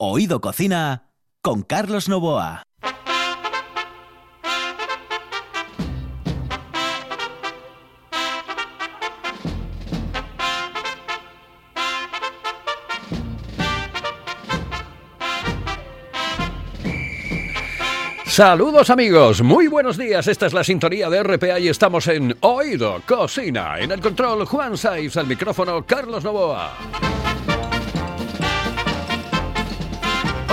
Oído Cocina con Carlos Novoa. Saludos amigos, muy buenos días. Esta es la sintonía de RPA y estamos en Oído Cocina. En el control Juan Saiz, al micrófono Carlos Novoa.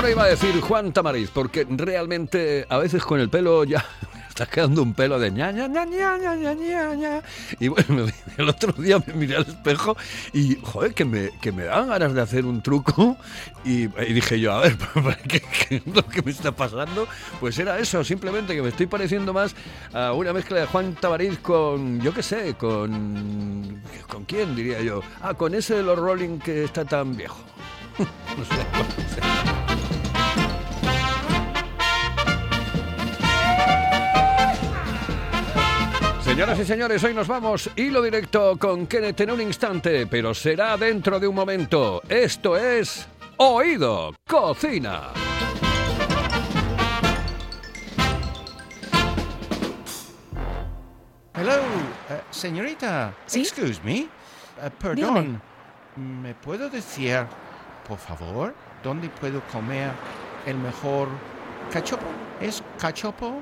Ahora iba a decir Juan Tamariz, porque realmente a veces con el pelo ya está quedando un pelo de ña, ña, ña. Y bueno, el otro día me miré al espejo y, joder, que me, que me daban ganas de hacer un truco. Y, dije yo, a ver, ¿qué, ¿qué, es lo que me está pasando? Pues era eso, simplemente que me estoy pareciendo más a una mezcla de Juan Tamariz con, yo qué sé, con... ¿Con quién diría yo? Ah, con ese de los Rolling que está tan viejo. no sé. Señoras y señores, hoy nos vamos hilo directo con Kenneth en un instante, pero será dentro de un momento. Esto es Oído Cocina. Hello, uh, señorita. ¿Sí? Excuse me. Uh, perdón. ¿Me puedo decir, por favor, dónde puedo comer el mejor cachopo? ¿Es cachopo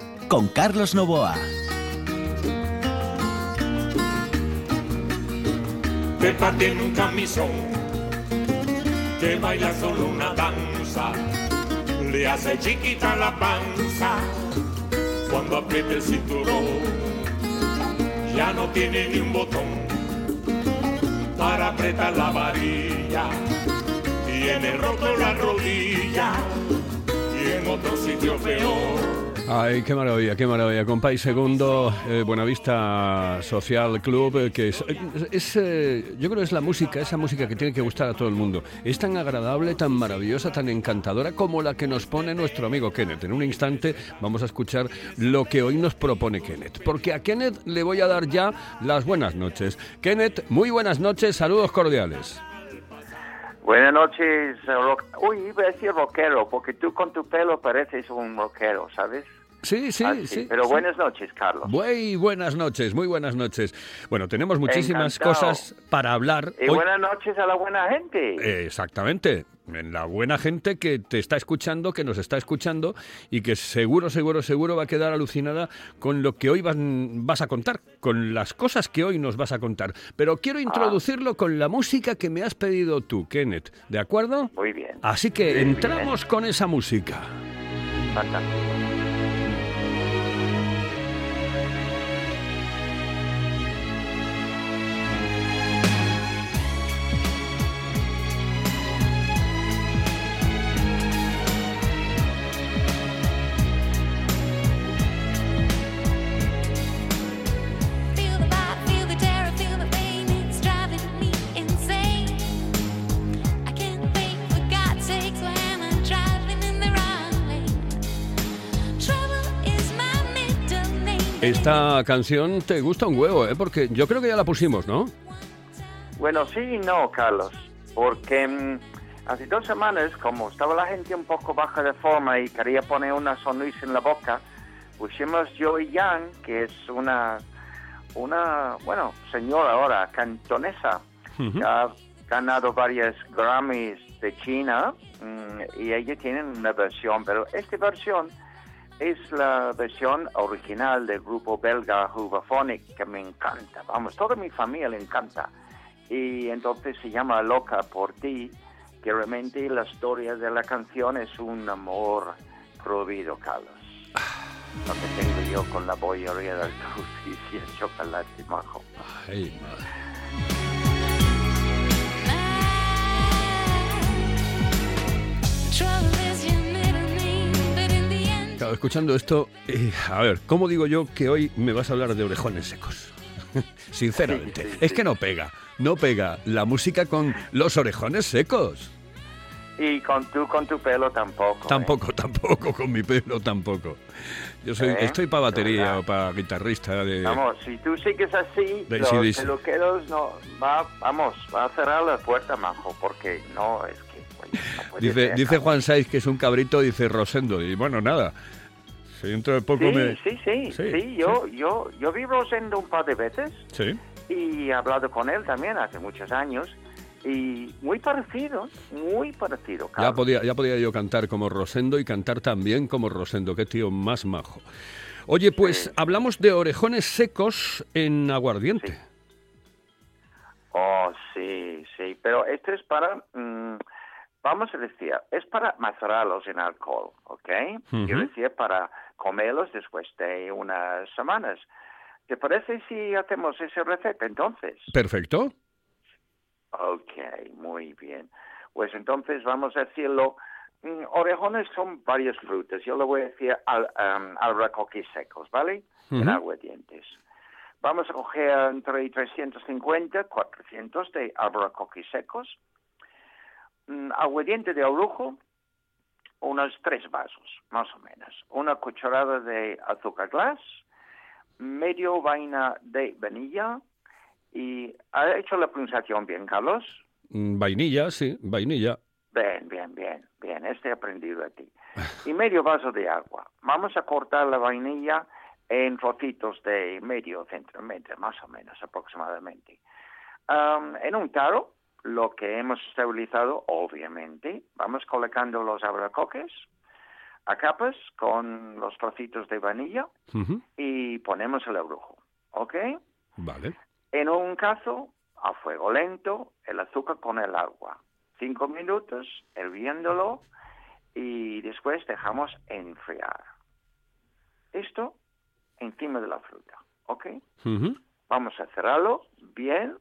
con Carlos Novoa. Pepa tiene un camisón que baila solo una danza, le hace chiquita la panza cuando aprieta el cinturón. Ya no tiene ni un botón para apretar la varilla, tiene roto la rodilla y en otro sitio peor. Ay, qué maravilla, qué maravilla. Compay Segundo, eh, Buenavista Social Club, eh, que es, es, eh, yo creo que es la música, esa música que tiene que gustar a todo el mundo. Es tan agradable, tan maravillosa, tan encantadora como la que nos pone nuestro amigo Kenneth. En un instante vamos a escuchar lo que hoy nos propone Kenneth, porque a Kenneth le voy a dar ya las buenas noches. Kenneth, muy buenas noches, saludos cordiales. Buenas noches, Uy, iba a decir rockero, porque tú con tu pelo pareces un rockero, ¿sabes? Sí, sí, sí. Pero sí. buenas noches, Carlos. Muy buenas noches, muy buenas noches. Bueno, tenemos muchísimas Encantado. cosas para hablar. y hoy. buenas noches a la buena gente. Eh, Exactamente. En la buena gente que te está escuchando, que nos está escuchando y que seguro, seguro, seguro va a quedar alucinada con lo que hoy van- vas a contar, con las cosas que hoy nos vas a contar. Pero quiero Ah. introducirlo con la música que me has pedido tú, Kenneth. ¿De acuerdo? Muy bien. Así que Muy bien. entramos con esa música. Fantástico. Esta canción te gusta un huevo, ¿eh? Porque yo creo que ya la pusimos, ¿no? Bueno, sí y no, Carlos, porque mm, hace dos semanas, como estaba la gente un poco baja de forma y quería poner una sonrisa en la boca, pusimos Joey Young, que es una, una, bueno, señora ahora, cantonesa, que ha ganado varias Grammys de China mm, y ella tiene una versión, pero esta versión es la versión original del grupo belga Hooverphonic que me encanta. Vamos, toda mi familia le encanta. Y entonces se llama Loca por ti, que realmente la historia de la canción es un amor prohibido, Carlos. Lo que tengo yo con la bollería del dulce y el chocolate majo. Ay, madre. Estaba escuchando esto. y, a ver, ¿cómo digo yo que hoy me vas a hablar de orejones secos? Sinceramente, Sí, sí, es que no pega, no pega la música con los orejones secos. Y con tú, con tu pelo tampoco. ¿eh? Tampoco, tampoco, con mi pelo tampoco. Yo soy, ¿Eh? estoy para batería ¿Verdad? o para guitarrista de... Vamos, si tú sigues así, De los peluqueros no, va, vamos, va a cerrar la puerta, majo, porque no, es que, puede Dice, dice. Juan Saiz que es un cabrito, dice Rosendo. Y bueno, nada. Si dentro de poco Sí, me... sí, sí, Sí, sí, yo, yo, yo vi Rosendo un par de veces Sí. y he hablado con él también hace muchos años y muy parecido, muy parecido. Ya podía, ya podía yo cantar como Rosendo y cantar también como Rosendo. Qué tío más majo. Oye, pues Sí. hablamos de orejones secos en aguardiente. Oh, sí, sí, pero esto es para, mm, vamos a decir, es para macerarlos en alcohol, ¿ok? Ujú. Quiero decir, para comerlos después de unas semanas. ¿Te parece si hacemos esa receta entonces? Perfecto. Ok, muy bien. Pues entonces vamos a decirlo. mm, Orejones son varias frutas. Yo le voy a decir al, um, secos, ¿vale? En Ujú. aguardientes. Vamos a coger entre 350 400 de albaricoques secos. Aguardiente de orujo, unos tres vasos, más o menos. Una cucharada de azúcar glass, medio vaina de vainilla, y ¿ha hecho la pronunciación bien, Carlos? Mm, Vainilla, sí, vainilla. Bien, bien, bien, bien, este he aprendido de ti. Y medio vaso de agua. Vamos a cortar la vainilla en trocitos de medio centímetro, más o menos aproximadamente. Am, en un taro, lo que hemos estabilizado, obviamente, vamos colocando los abracoques a capas con los trocitos de vainilla Ujú. y ponemos el abrujo, ¿ok? Vale. En un caso, a fuego lento, el azúcar con el agua. Cinco minutos hirviéndolo y después dejamos enfriar. Esto encima de la fruta, ¿ok? Vamos a cerrarlo bien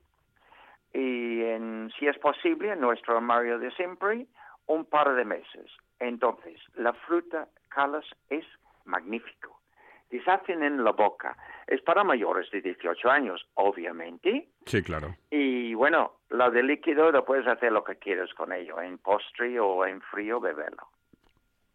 y en, si es posible en nuestro armario de siempre un par de meses. Entonces, la fruta, Carlos, es magnífico. Deshacen en la boca. Es para mayores de 18 años, obviamente. Sí, claro. Y bueno, la de líquido lo puedes hacer lo que quieras con ello, en postre o en frío, beberlo.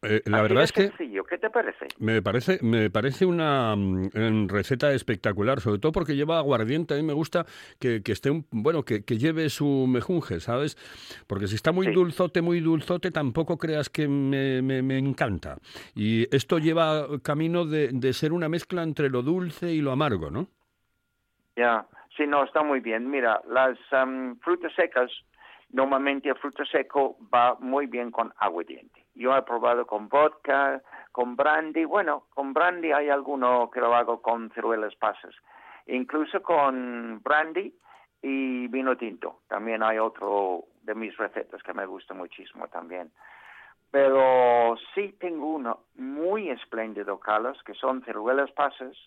Eh, la Así verdad es que sencillo. ¿Qué te parece? me parece, me parece una mm, receta espectacular, sobre todo porque lleva aguardiente. A mí me gusta que, que esté, un, bueno, que, que lleve su mejunje, ¿sabes? Porque si está muy Sí. dulzote, muy dulzote, tampoco creas que me, me- me encanta. Y esto lleva camino de, de ser una mezcla entre lo dulce y lo amargo, ¿no? Ya, sí, no, está muy bien. Mira, las am, frutas secas, normalmente el fruto seco va muy bien con aguardiente. Yo he probado con vodka, con brandy. Bueno, con brandy hay alguno que lo hago con ciruelas pasas. Incluso con brandy y vino tinto. También hay otro de mis recetas que me gusta muchísimo también. Pero sí tengo uno muy espléndido, Carlos, que son ciruelas pasas.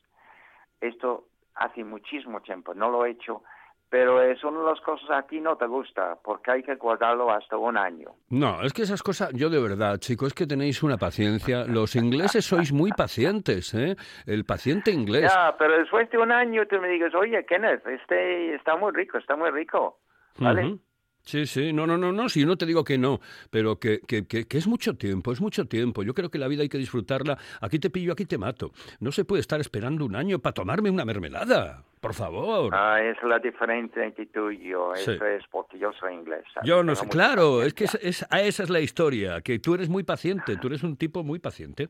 Esto hace muchísimo tiempo, no lo he hecho, pero es una de las cosas a ti no te gusta, porque hay que guardarlo hasta un año. No, es que esas cosas, yo de verdad, chicos, es que tenéis una paciencia. Los ingleses sois muy pacientes, ¿eh? El paciente inglés. Ya, pero después de un año tú me digas, oye, Kenneth, este está muy rico, está muy rico, ¿vale? Sí, sí, no, no, no, no, si yo no te digo que no, pero que, que, que, que es mucho tiempo, es mucho tiempo. Yo creo que la vida hay que disfrutarla. Aquí te pillo, aquí te mato. No se puede estar esperando un año para tomarme una mermelada, por favor. Ah, es la diferencia entre tú y yo, Sí. eso es porque yo soy inglés. ¿sabes? Yo no sé, claro, es que es, es- a esa es la historia, que tú eres muy paciente, tú eres un tipo muy paciente,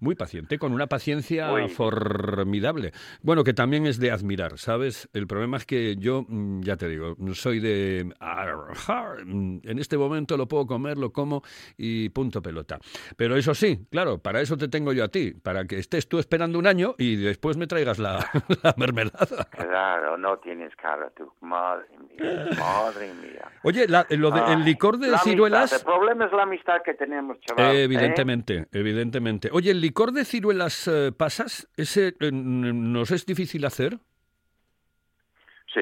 muy paciente, con una paciencia formidable. Bueno, que también es de admirar, ¿sabes? El problema es que yo, mm, ya te digo, soy de... En este momento lo puedo comer, lo como y punto pelota. Pero eso sí, claro, para eso te tengo yo a ti, para que estés tú esperando un año y después me traigas la, la mermelada. Claro, no tienes cara tú, madre mía, madre mía. Oye, la- lo de- el licor de la ciruelas... amistad, el problema es la amistad que tenemos, chaval. ¿eh? Evidentemente, evidentemente. Oye, ¿el licor de ciruelas eh, pasas? ¿Ese eh, nos es difícil hacer? Sí,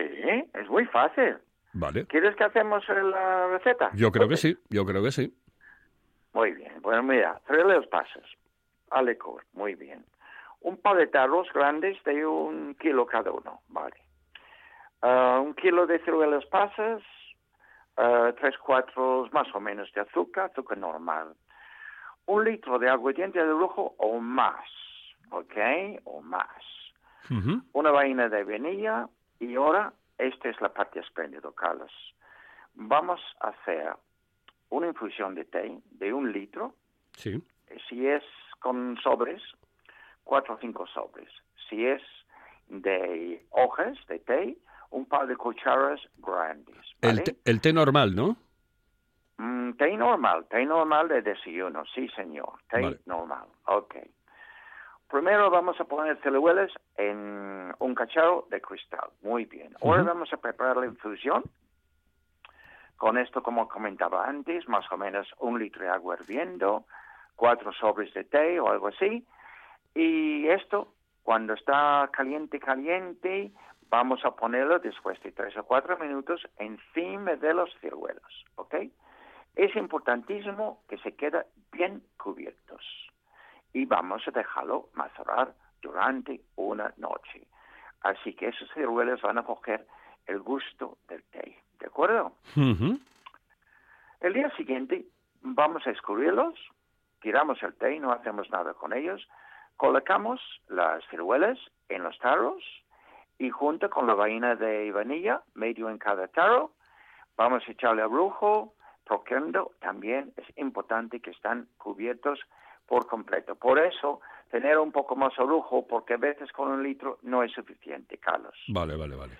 es muy fácil. Vale. ¿Quieres que hacemos la receta? Yo creo que sí, yo creo que sí. Muy bien. Bueno, mira, tres los pasos. a licor, muy bien. Un par de tarros grandes de un kilo cada uno, vale. Ah, un kilo de ciruelas pasas, ah, tres cuartos más o menos de azúcar, azúcar normal. Un litro de aguardiente de lujo o más, ¿ok? O más. Una vaina de vainilla y ahora, esta es la parte espléndida, Carlos. Vamos a hacer una infusión de té de un litro, Sí. si es con sobres, cuatro o cinco sobres. Si es de hojas de té, un par de cucharas grandes. El, ¿vale? té- el té normal, ¿no? Mm, té normal, té normal de desayuno, sí señor, té Vale. normal, ok. Primero vamos a poner ciruelas en un cacharro de cristal, muy bien. Ahora vamos a preparar la infusión. Con esto, como comentaba antes, más o menos un litro de agua hirviendo, cuatro sobres de té o algo así. Y esto, cuando está caliente, caliente, vamos a ponerlo después de tres o cuatro minutos encima de los ciruelos, ¿ok? Es importantísimo que se queden bien cubiertos y vamos a dejarlo macerar durante una noche. Así que esos ciruelos van a coger el gusto del té, ¿de acuerdo? El día siguiente vamos a escurrirlos, tiramos el té, no hacemos nada con ellos, colocamos las ciruelas en los tarros y junto con la vaina de vainilla, medio en cada tarro, vamos a echarle abrujo, procurando también es importante que están cubiertos por completo. Por eso, tener un poco más abrujo, porque a veces con un litro no es suficiente, Carlos. Vale, vale, vale.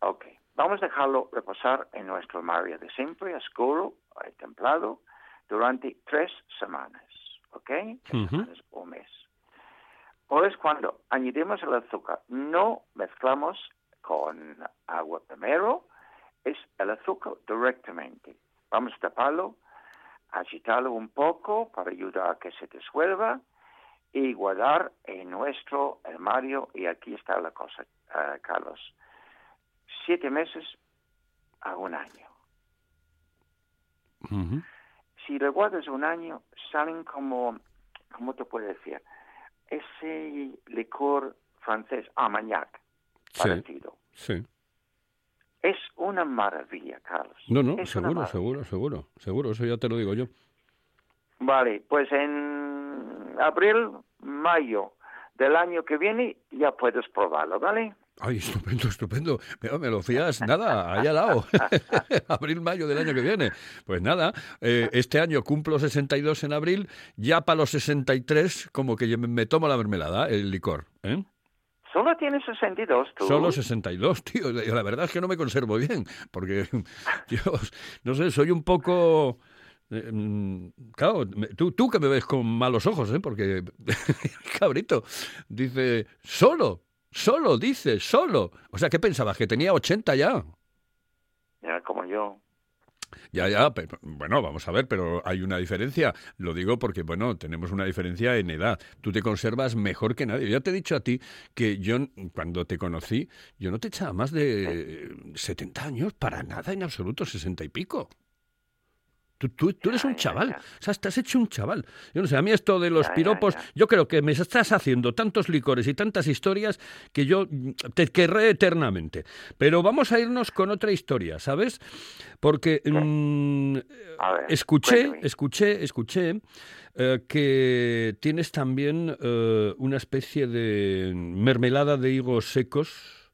Ok. Vamos a dejarlo reposar en nuestro armario de siempre, oscuro, templado, durante tres semanas. ¿Ok? Tres semanas o mes. Ahora es cuando añadimos el azúcar. No mezclamos con agua primero, es el azúcar directamente. Vamos a taparlo, agitarlo un poco para ayudar a que se disuelva y guardar en nuestro armario. Y aquí está la cosa, eh, Carlos siete meses a un año. Si lo guardas un año, salen como, ¿cómo te puedo decir? Ese licor francés, Armagnac, Sí, parecido. sí. Es una maravilla, Carlos. No, no, Es seguro, seguro, seguro, seguro, eso ya te lo digo yo. Vale, pues en abril, mayo del año que viene ya puedes probarlo, ¿vale? Ay, estupendo, estupendo. Me, me lo fías, nada, ahí al lado. abril, mayo del año que viene. Pues nada, eh, este año cumplo 62 en abril, ya para los 63 como que me, tomo la mermelada, el licor. ¿eh? Solo tienes 62, tú. Solo 62, tío. La verdad es que no me conservo bien, porque yo, no sé, soy un poco... eh, mm, claro, tú, tú que me ves con malos ojos, ¿eh? porque cabrito dice, solo, solo, dice, solo. O sea, ¿qué pensabas? Que tenía 80 ya. Ya, como yo. Ya, ya, pero, bueno, vamos a ver, pero hay una diferencia. Lo digo porque, bueno, tenemos una diferencia en edad. Tú te conservas mejor que nadie. Ya te he dicho a ti que yo, cuando te conocí, yo no te echaba más de 70 años, para nada, en absoluto, 60 y pico. Tú, tú, tú eres un chaval, o sea, estás hecho un chaval. Yo no sé, a mí esto de los piropos, yo creo que me estás haciendo tantos licores y tantas historias que yo te querré eternamente. Pero vamos a irnos con otra historia, ¿sabes? Porque mm, ver, escuché, escuché, escuché eh, que tienes también eh, una especie de mermelada de higos secos.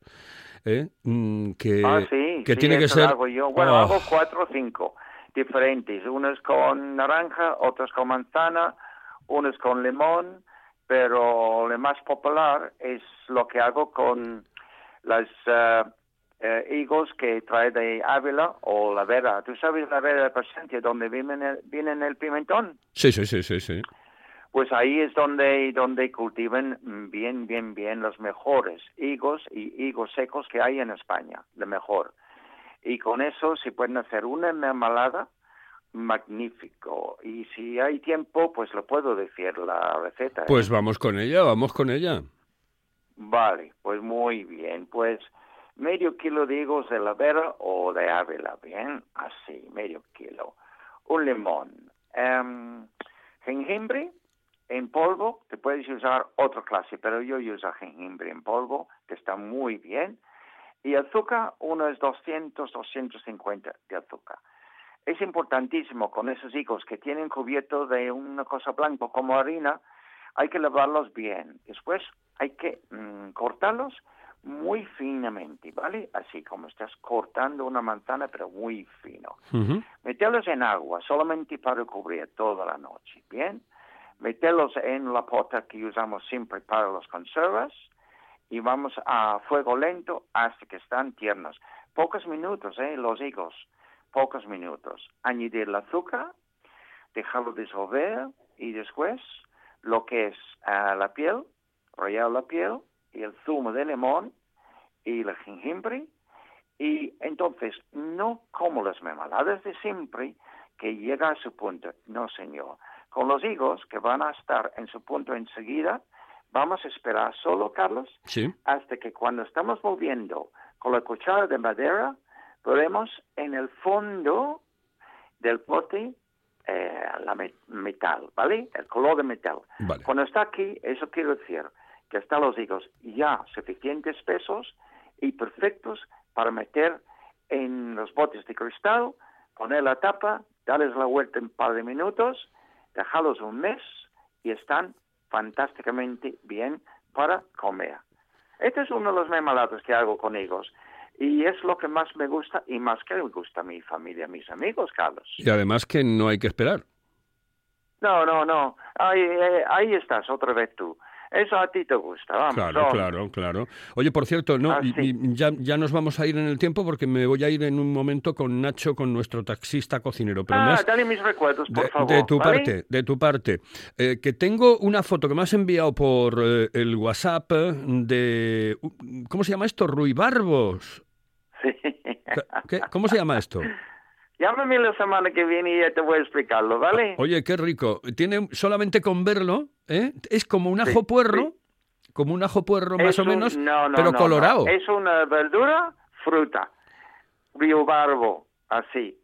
¿eh? Mm, que, Ah, sí, que sí, tiene que ser hago yo. Bueno, Oh, hago cuatro o cinco diferentes. Unos con naranja, otros con manzana, unos con limón, pero lo más popular es lo que hago con las eh, higos que trae de Ávila o la vera. ¿Tú sabes la vera de Plasencia, donde viene el, viene el pimentón? Sí, sí, sí, sí, sí. Pues ahí es donde, donde cultivan bien, bien, bien los mejores higos y higos secos que hay en España, lo mejor. Y con eso se pueden hacer una mermelada magnífico. Y si hay tiempo, pues lo puedo decir la receta. ¿eh? Pues vamos con ella, vamos con ella. Vale, pues muy bien. Pues medio kilo de higos de la vera o de Ávila, bien, así, medio kilo. Un limón, em, jengibre, En polvo te puedes usar otra clase, pero yo uso jengibre en polvo, que está muy bien. Y azúcar, unos 200, 250 de azúcar. Es importantísimo con esos higos que tienen cubierto de una cosa blanca como harina, hay que lavarlos bien. Después hay que mm, cortarlos muy finamente, ¿vale? Así como estás cortando una manzana, pero muy fino. Ujú. Meterlos en agua solamente para cubrir toda la noche, ¿bien? Meterlos en la pota que usamos siempre para las conservas y vamos a fuego lento hasta que están tiernos. Pocos minutos, ¿eh? Los higos, pocos minutos. Añadir el azúcar, dejarlo disolver y después lo que es ah, la piel, rallar la piel y el zumo de limón y el jengibre y entonces no como las mermeladas de siempre que llega a su punto. No, señor. Con los higos que van a estar en su punto enseguida, vamos a esperar solo, Carlos, Sí. hasta que cuando estamos moviendo con la cuchara de madera, veremos en el fondo del pote eh, la me- metal, ¿vale? El color de metal. Vale. Cuando está aquí, eso quiere decir que están los higos ya suficientes pesos y perfectos para meter en los botes de cristal, poner la tapa, darles la vuelta en un par de minutos, dejarlos un mes y están fantásticamente bien para comer. Este es uno de los mermelados que hago con higos y es lo que más me gusta y más que me gusta a mi familia, a mis amigos, Carlos. Y además que no hay que esperar. No, no, no. Ahí, eh, ahí estás, otra vez tú. Eso a ti te gusta, vamos. Claro, no. claro, claro. Oye, por cierto, no, Ah, ya, ya nos vamos a ir en el tiempo porque me voy a ir en un momento con Nacho, con nuestro taxista cocinero. Pero Ah, dale mis recuerdos, por de, favor. de tu ¿vale? parte, de tu parte. Eh, que tengo una foto que me has enviado por eh, el WhatsApp de... ¿Cómo se llama esto? Ruibarbos. Sí. ¿Qué- qué- ¿Cómo se llama esto? Llámame la semana que viene y ya te voy a explicarlo, ¿vale? Oye, qué rico. Tiene solamente con verlo, ¿eh? Es como un Sí, ajo puerro, sí. como un ajo puerro más o menos, no, no, pero no, colorado. Es una verdura, fruta. Biobarbo, así.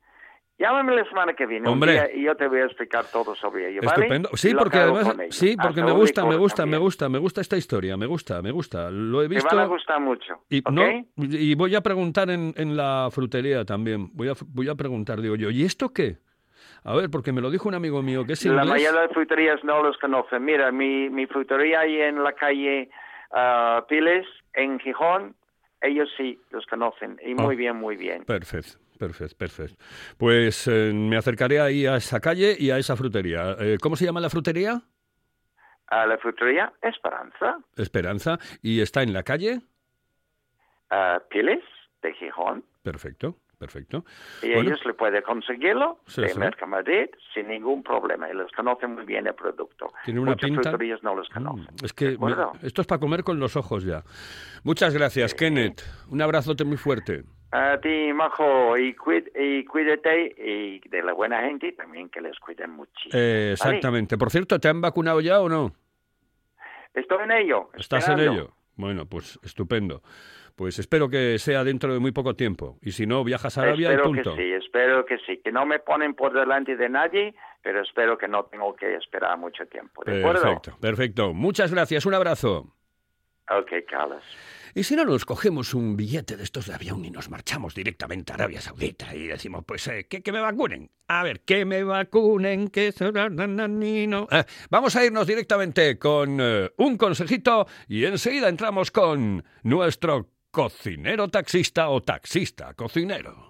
Llámame la semana que viene un Hombre. día y yo te voy a explicar todo sobre ello, ¿vale? Estupendo. Sí, porque además, sí, porque Hasta me gusta, me gusta, me también. gusta, me gusta esta historia, me gusta, me gusta. Lo he Te visto. van a gustar mucho, Y, ¿ok? no, y voy a preguntar en, en la frutería también. Voy a, voy a preguntar, digo yo, ¿y esto qué? A ver, porque me lo dijo un amigo mío que es La inglés. mayoría de fruterías no los conocen. Mira, mi, mi frutería ahí en la calle ah, Piles, en Gijón, ellos sí los conocen. Y muy Ah. bien, muy bien. Perfecto, perfecto, perfecto. Pues eh, me acercaré ahí a esa calle y a esa frutería. Eh, ¿Cómo se llama la frutería? Ah, la frutería Esperanza, Esperanza. ¿Y está en la calle? ah, Piles, de Gijón. Perfecto, perfecto. Y Bueno. ellos le pueden conseguirlo Sí, de sí. Mercamadrid sin ningún problema. Y les conocen muy bien el producto. Tiene una Muchas pinta. no los Mm, conocen. Es que me- esto es para comer con los ojos ya. Muchas gracias, Kenneth. Un abrazote muy fuerte. A ti, Majo, y, cuid- y cuídate y de la buena gente también que les cuiden muchísimo. Eh, ¿vale? exactamente. Por cierto, ¿te han vacunado ya o no? Estoy en ello. ¿Estás en esperando. ello? Bueno, pues estupendo. Pues espero que sea dentro de muy poco tiempo. Y si no, viajas a Arabia y espero punto. que sí, espero que sí. Que no me ponen por delante de nadie, pero espero que no tengo que esperar mucho tiempo. ¿De acuerdo? Perfecto, perfecto. Muchas gracias. Un abrazo. Ok, Carlos. Y si no nos cogemos un billete de estos de avión y nos marchamos directamente a Arabia Saudita y decimos, pues, eh, que, me vacunen. A ver, que me vacunen, que... Eh, vamos a irnos directamente con eh, un consejito y enseguida entramos con nuestro cocinero taxista o taxista cocinero.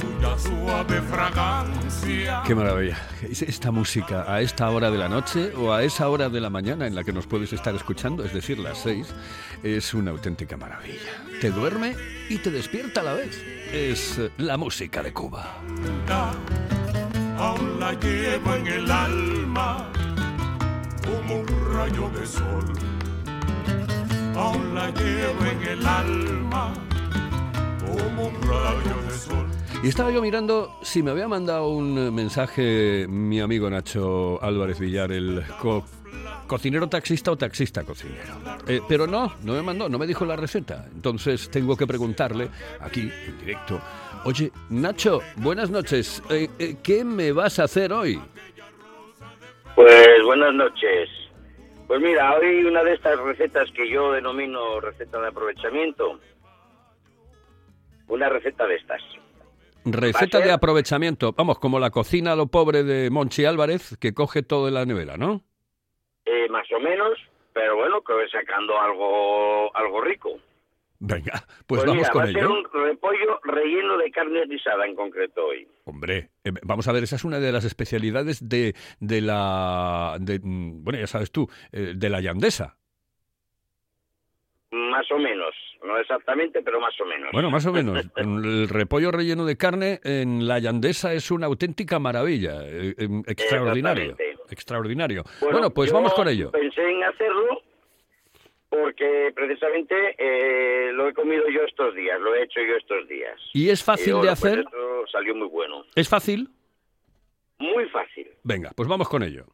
Cuya suave fragancia. Qué maravilla. ¿Es Esta música a esta hora de la noche o a esa hora de la mañana en la que nos puedes estar escuchando, es decir, las seis, es una auténtica maravilla. Te duerme y te despierta a la vez. Es eh, la música de Cuba. Aún la llevo en el alma como un rayo de sol. Aún la llevo en el alma como un rayo de sol. Y estaba yo mirando si me había mandado un mensaje mi amigo Nacho Álvarez Villar, el co- cocinero taxista o taxista cocinero. Eh, pero no, no me mandó, no me dijo la receta. Entonces tengo que preguntarle aquí, en directo, oye, Nacho, buenas noches, eh, eh, ¿qué me vas a hacer hoy? Pues buenas noches. Pues mira, hoy una de estas recetas que yo denomino receta de aprovechamiento. Una receta de estas. Receta de aprovechamiento, vamos, como la cocina a lo pobre de Monchi Álvarez, que coge todo de la nevera, ¿no? Eh, más o menos, pero bueno, que voy sacando algo, algo rico. Venga, pues, Pues, vamos mira, con va a ser ello. un repollo relleno de carne guisada en concreto hoy. Hombre, eh, vamos a ver, esa es una de las especialidades de, de la... de, mm, bueno, ya sabes tú, eh, de la yandesa. Más o menos, no exactamente, pero más o menos. Bueno, más o menos. El repollo relleno de carne en la yandesa es una auténtica maravilla. eh, eh, extraordinario. Extraordinario. Bueno, pues yo vamos con ello. Pensé en hacerlo porque precisamente eh, lo he comido yo estos días, lo he hecho yo estos días. ¿Y es fácil Y de pues hacer? esto salió muy bueno. ¿Es fácil? Muy fácil. Venga, pues vamos con ello.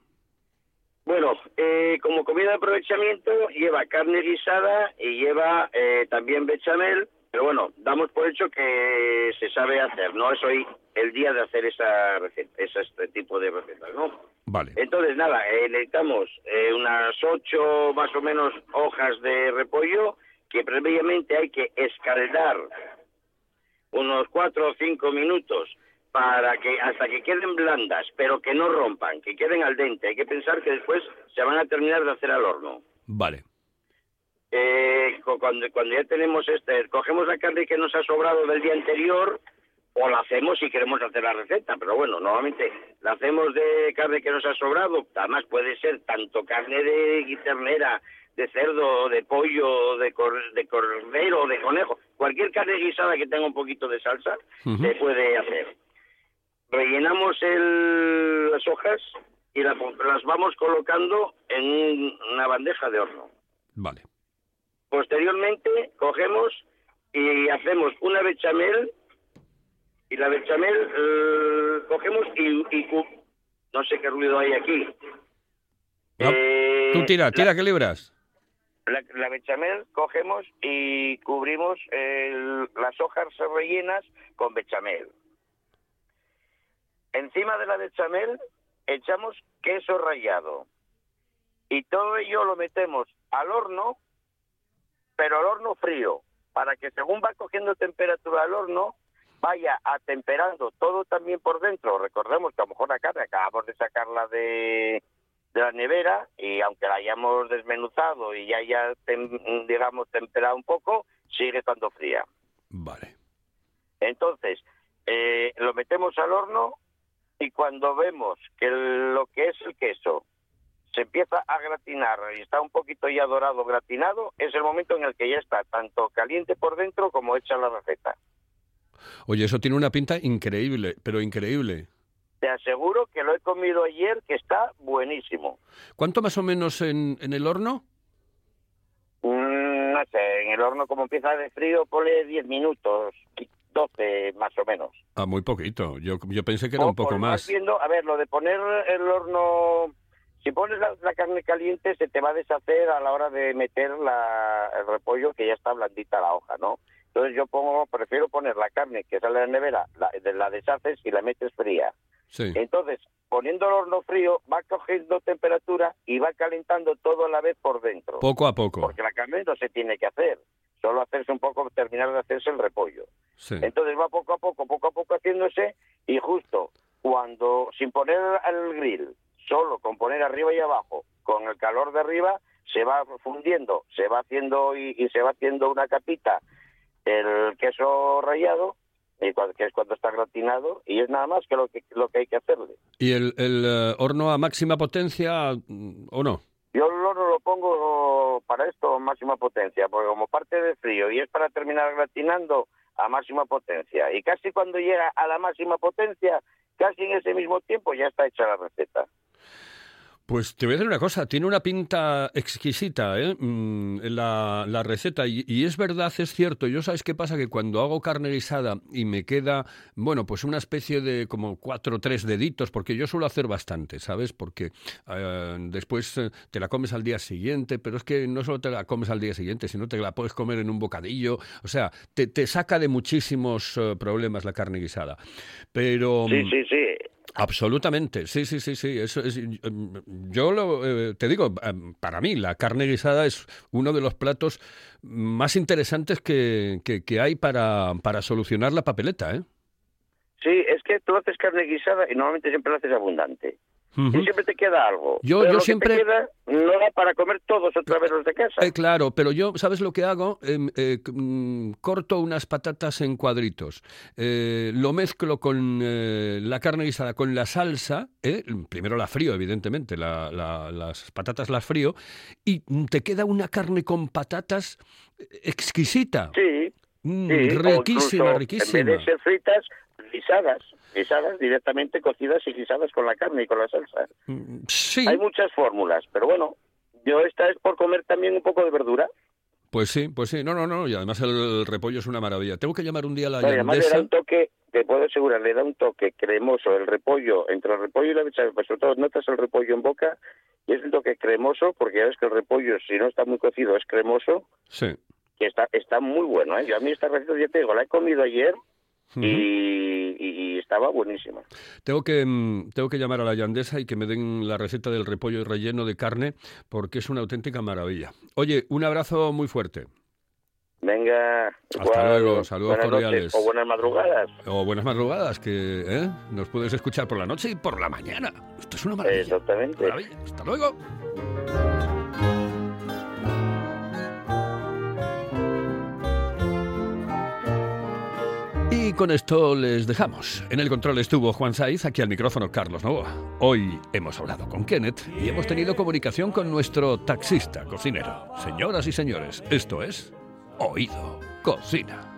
Bueno, eh, como comida de aprovechamiento lleva carne guisada y lleva eh, también bechamel, pero bueno, damos por hecho que se sabe hacer, no es hoy el día de hacer esa receta, ese este tipo de recetas, ¿no? Vale. Entonces, nada, eh, necesitamos eh, unas ocho más o menos hojas de repollo que previamente hay que escaldar unos cuatro o cinco minutos para que hasta que queden blandas, pero que no rompan, que queden al dente. Hay que pensar que después se van a terminar de hacer al horno. Vale. Eh, cu- cuando, cuando ya tenemos este, cogemos la carne que nos ha sobrado del día anterior o la hacemos si queremos hacer la receta, pero bueno, normalmente la hacemos de carne que nos ha sobrado, además puede ser tanto carne de ternera, de cerdo, de pollo, de, cor- de cordero, de conejo, cualquier carne guisada que tenga un poquito de salsa se puede hacer. Rellenamos el- las hojas y la- las vamos colocando en un- una bandeja de horno. Vale. Posteriormente cogemos y hacemos una bechamel y la bechamel eh, cogemos y, y no sé qué ruido hay aquí. Eh, Tú tira, la- tira que libras. la, la bechamel cogemos y cubrimos el- las hojas rellenas con bechamel. Encima de la bechamel echamos queso rallado. Y todo ello lo metemos al horno, pero al horno frío, para que según va cogiendo temperatura al horno, vaya atemperando todo también por dentro. Recordemos que a lo mejor la carne acabamos de sacarla de, de la nevera y aunque la hayamos desmenuzado y ya haya, tem- digamos, temperado un poco, sigue estando fría. Vale. Entonces, eh, lo metemos al horno y cuando vemos que el- lo que es el queso se empieza a gratinar y está un poquito ya dorado gratinado, es el momento en el que ya está tanto caliente por dentro como hecha la receta. Oye, eso tiene una pinta increíble, pero increíble. Te aseguro que lo he comido ayer, que está buenísimo. ¿Cuánto más o menos en, en el horno? Mm, no sé, en el horno como empieza de frío, ponle 10 minutos, 12 más o menos. Ah, muy poquito. Yo, yo pensé que era un Poco, más. viendo, a ver, lo de poner el horno, si pones la, la carne caliente se te va a deshacer a la hora de meter la, el repollo que ya está blandita la hoja, ¿no? Entonces yo pongo, prefiero poner la carne que sale de la nevera, la, la deshaces y la metes fría. Sí. Entonces, poniendo el horno frío, va cogiendo temperatura y va calentando todo a la vez por dentro. Poco a poco. Porque la carne no se tiene que hacer, solo hacerse un poco, terminar de hacerse el repollo. Sí. Entonces va poco a poco, poco a poco haciéndose y justo cuando, sin poner el grill, solo con poner arriba y abajo, con el calor de arriba, se va fundiendo, se va haciendo y, y se va haciendo una capita el queso rallado, que es cuando está gratinado, y es nada más que lo que, lo que hay que hacerle. ¿Y el, el, eh, horno a máxima potencia mm, o no? Yo el horno lo pongo para esto máxima potencia, porque como parte de frío y es para terminar gratinando a máxima potencia. Y casi cuando llega a la máxima potencia, casi en ese mismo tiempo ya está hecha la receta. Pues te voy a decir una cosa, tiene una pinta exquisita ¿eh? Mm, la, la receta y, y es verdad, es cierto, yo sabes qué pasa, que cuando hago carne guisada y me queda, bueno, pues una especie de como cuatro o tres deditos, porque yo suelo hacer bastante, ¿sabes? Porque eh, después eh, te la comes al día siguiente, pero es que no solo te la comes al día siguiente, sino te la puedes comer en un bocadillo, o sea, te, te saca de muchísimos eh, problemas la carne guisada. Pero... Sí, mm, sí, sí. Absolutamente, sí, sí, sí, sí. Eso es, mm, yo lo, eh, te digo, eh, para mí la carne guisada es uno de los platos más interesantes que, que- que hay para, para solucionar la papeleta, ¿eh? Sí, es que tú haces carne guisada y normalmente siempre la haces abundante. Ujú. Y siempre te queda algo. Yo- Pero yo lo que siempre- te queda no da para comer todos otra vez los de casa. Eh, claro, pero yo, ¿sabes lo que hago? Em, eh, mm, corto unas patatas en cuadritos, eh, lo mezclo con eh, la carne guisada, con la salsa, eh, primero la frío, evidentemente, la- la- las patatas las frío, y te queda una carne con patatas eh, exquisita. Sí, Mm, sí. riquísima, riquísima. En vez de ser fritas, guisadas. Guisadas directamente cocidas y guisadas con la carne y con la salsa. Mm, Sí, Hay muchas fórmulas, pero bueno, yo esta es por comer también un poco de verdura. pues sí, pues sí. No, no, no, y además el repollo es una maravilla. Tengo que llamar un día a la No, además le da un toque, te puedo asegurar, le da un toque cremoso el repollo, entre el repollo y la bechamel, pues sobre todo notas el repollo en boca y es un toque cremoso, porque ya ves que el repollo, si no está muy cocido, es cremoso, Sí. que está está muy bueno. ¿eh? Yo a mí esta receta, ya te digo, la he comido ayer Ujú. y, y- y estaba buenísima. Tengo que, mm, tengo que llamar a la yandesa y que me den la receta del repollo relleno de carne porque es una auténtica maravilla. Oye, un abrazo muy fuerte. Venga, Hasta luego, saludos noches cordiales. o buenas madrugadas. O buenas madrugadas, que ¿eh? nos puedes escuchar por la noche y por la mañana. Esto es una maravilla. Exactamente. Maravilla. Hasta luego. Y con esto les dejamos. En el control estuvo Juan Saiz, aquí al micrófono Carlos Novoa. Hoy hemos hablado con Kenneth y hemos tenido comunicación con nuestro taxista cocinero. Señoras y señores, esto es Oído Cocina.